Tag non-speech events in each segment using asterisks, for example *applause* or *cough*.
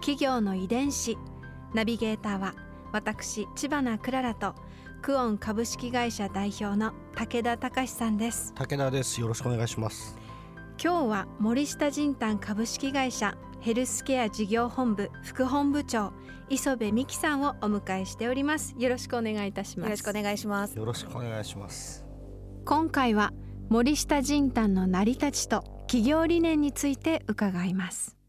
企業の遺伝子。ナビゲーターは私千葉なクララとクオン株式会社代表の武田隆さんです。武田です。よろしくお願いします。今日は森下仁丹株式会社ヘルスケア事業本部副本部長磯部美希さんをお迎えしております。よろしくお願いいたします。よろしくお願いします。よろしくお願いします。今回は森下仁丹の成り立ちと企業理念について伺います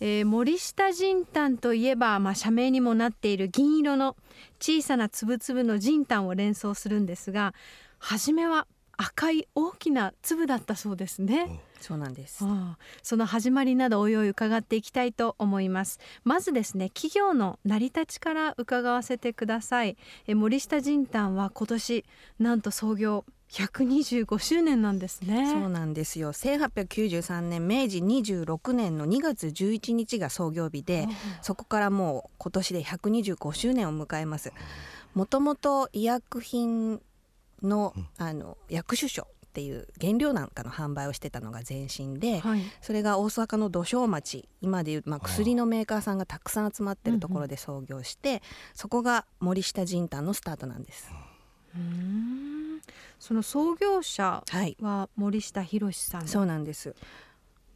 えー、森下仁丹といえば、まあ、社名にもなっている銀色の小さな粒々の仁丹を連想するんですが初めは赤い大きな粒だったそうですね。そうなんです。ああその始まりなどおいおい伺っていきたいと思います。まずですね企業の成り立ちから伺わせてください。え森下仁丹は今年なんと創業125周年なんですね。そうなんですよ。1893年明治26年の2月11日が創業日でそこからもう今年で125周年を迎えます。もともと医薬品のあの薬種書っていう原料なんかの販売をしてたのが前身で、はい、それが大阪の土庄町今でいう、まあ、薬のメーカーさんがたくさん集まってるところで創業して、うん。うん、そこが森下仁丹のスタートなんです。うんその創業者は森下博さん、はい、そうなんです。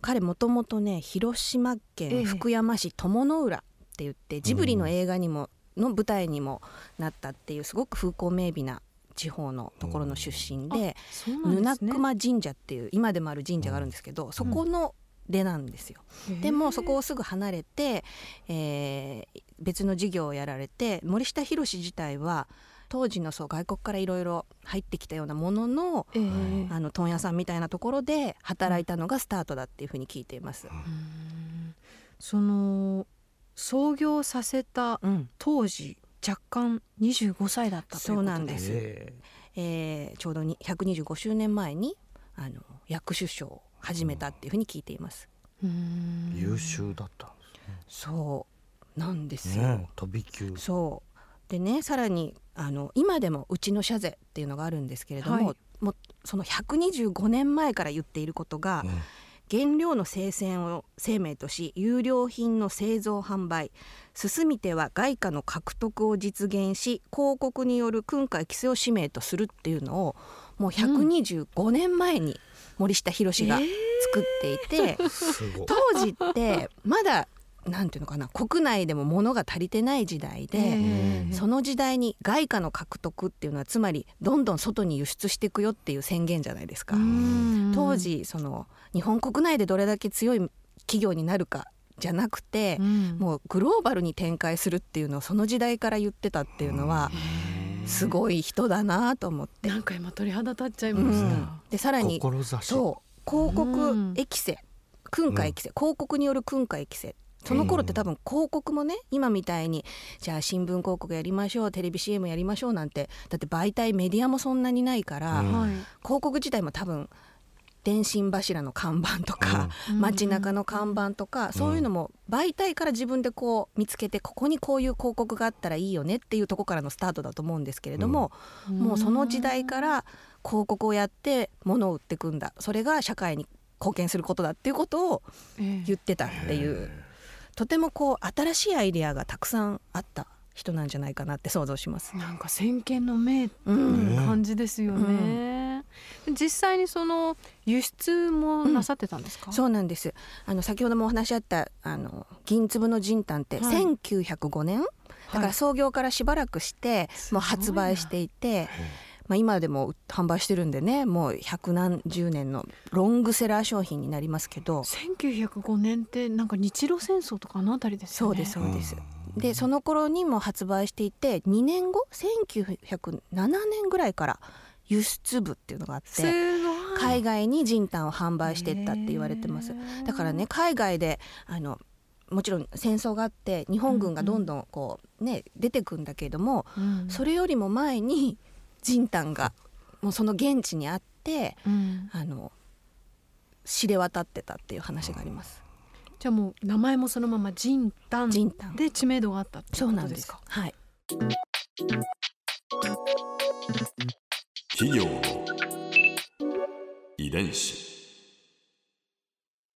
彼もともとね広島県福山市友の浦って言って、ジブリの映画にもの舞台にもなったっていうすごく風光明媚な地方のところの出身で布熊神社っていう今でもある神社があるんですけど、そこの出なんですよ。でもそこをすぐ離れて、えー、別の事業をやられて森下博自体は当時のそう外国からいろいろ入ってきたようなものの,、えー、あの問屋さんみたいなところで働いたのがスタートだっていうふうに聞いています。その創業させた当時、若干25歳だったそうなんです、えー、ちょうどに125周年前にあの薬首相を始めたっていうふうに聞いています。優秀だったんですね。そうなんですよ。ね、飛び級。そうでねさらにあの今でもうちの社税っていうのがあるんですけれども、はい、もうその125年前から言っていることが、うん。原料の生鮮を生命とし有料品の製造販売進みては外貨の獲得を実現し広告による訓戒規制を使命とするっていうのをもう125年前に森下博が作っていて、えー、当時ってまだなんていうのかな国内でも物が足りてない時代で、その時代に外貨の獲得っていうのはつまりどんどん外に輸出していくよっていう宣言じゃないですか。当時その日本国内でどれだけ強い企業になるかじゃなくて、うん、もうグローバルに展開するっていうのをその時代から言ってたっていうのはすごい人だなと思って。なんか今鳥肌立っちゃいました、うん、でさらにそう広告エキセ訓戒エキセ、広告による訓戒エキセその頃って多分広告もね今みたいにじゃあ新聞広告やりましょうテレビ CM やりましょうなんてだって媒体メディアもそんなにないから、うん、広告自体も多分電信柱の看板とか、うん、街中の看板とか、うん、そういうのも媒体から自分でこう見つけてここにこういう広告があったらいいよねっていうとこからのスタートだと思うんですけれども、うん、もうその時代から広告をやって物を売っていくんだ。それが社会に貢献することだっていうことを言ってたっていう。えーとてもこう新しいアイデアがたくさんあった人なんじゃないかなって想像します。なんか先見の明感じですよね。うん、実際にその輸出もなさってたんですか？うん、そうなんです。あの先ほどもお話しあったあの銀粒のジンタンって1905年、はい、だから創業からしばらくしてもう発売していて。まあ、今でも販売してるんでねもう百何十年のロングセラー商品になりますけど。1905年ってなんか日露戦争とかのあたりですよね。そうですそうです、でその頃にも発売していて2年後？1907年ぐらいから輸出部っていうのがあって海外にジンタンを販売していったって言われてます。だからね海外であのもちろん戦争があって日本軍がどんどんこうね、出てくんだけれども、うん。それよりも前に仁丹がもうその現地にあってうんあの知れ渡ってたっていう話があります。じゃあもう名前もそのままジンタン仁丹で知名度があったっていそううなんですか。はい。企業の遺伝子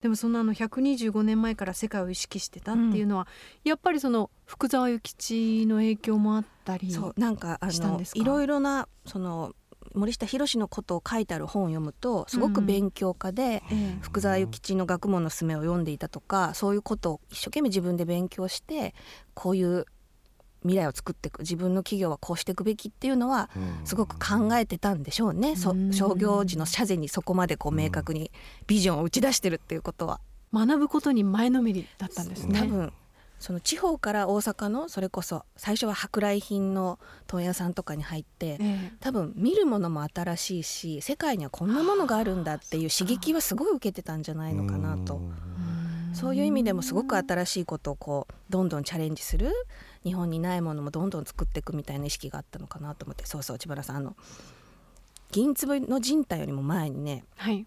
でもそのあの125年前から世界を意識してたっていうのは、やっぱりその福沢諭吉の影響もあったりそうなんかあのしたんですか？いろいろなその森下博のことを書いてある本を読むとすごく勉強家で、ええ。福沢諭吉の学問のすめを読んでいたとかそういうことを一生懸命自分で勉強してこういう未来を作っていく自分の企業はこうしていくべきっていうのはすごく考えてたんでしょうね、そうん。商業時の社税にそこまでこう明確にビジョンを打ち出してるっていうことは、学ぶことに前のめりだったんですね。多分その地方から大阪のそれこそ最初は舶来品の問屋さんとかに入ってええ多分見るものも新しいし世界にはこんなものがあるんだっていう刺激はすごい受けてたんじゃないのかなと。そういう意味でもすごく新しいことをこうどんどんチャレンジする日本にないものもどんどん作っていくみたいな意識があったのかなと思ってそうそう千原さんあの銀粒の人体よりも前にねはい。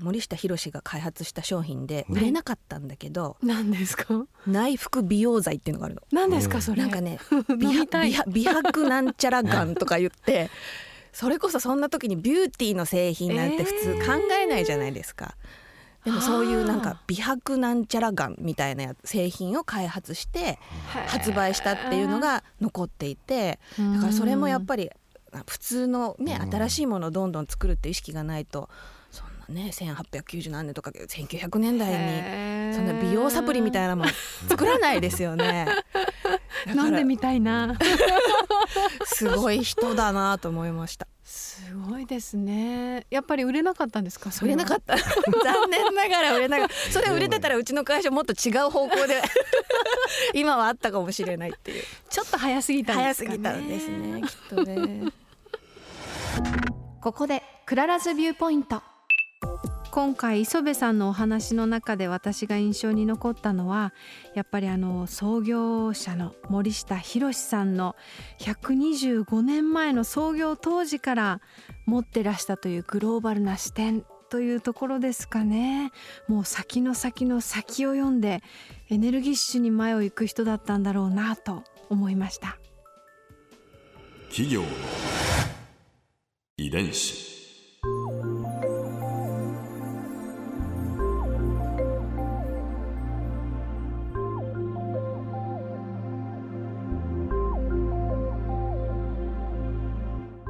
森下博が開発した商品で売れなかったんだけど、何ですか？内服美容剤っていうのがあるの。何ですかそれ？なんかね *laughs* 飲美白美白美白なんちゃらがんとか言って *laughs* それこそそんな時にビューティーの製品なんて普通考えないじゃないですか。でもそういうなんか美白なんちゃらがんみたいな製品を開発して発売したっていうのが残っていてだからそれもやっぱり普通のね新しいものをどんどん作るっていう意識がないとそんなね1890何年とか1900年代にそんな美容サプリみたいなもん作らないですよね。*laughs* 飲んでみたいな。すごい人だなと思いました。すごいですね。やっぱり売れなかったんですか。売れなかっった。*laughs* 残念ながら売れなかった。それ売れてたらうちの会社もっと違う方向で *laughs* 今はあったかもしれないっていう。た。ちょっと早すぎたんで早すすかね。ぎたんですね。きっとね。ここでクララズビューポイント今回磯部さんのお話の中で私が印象に残ったのはやっぱりあの創業者の森下博さんの125年前の創業当時から持ってらしたというグローバルな視点というところですかね。もう先の先の先を読んでエネルギッシュに前を行く人だったんだろうなと思いました。企業遺伝子。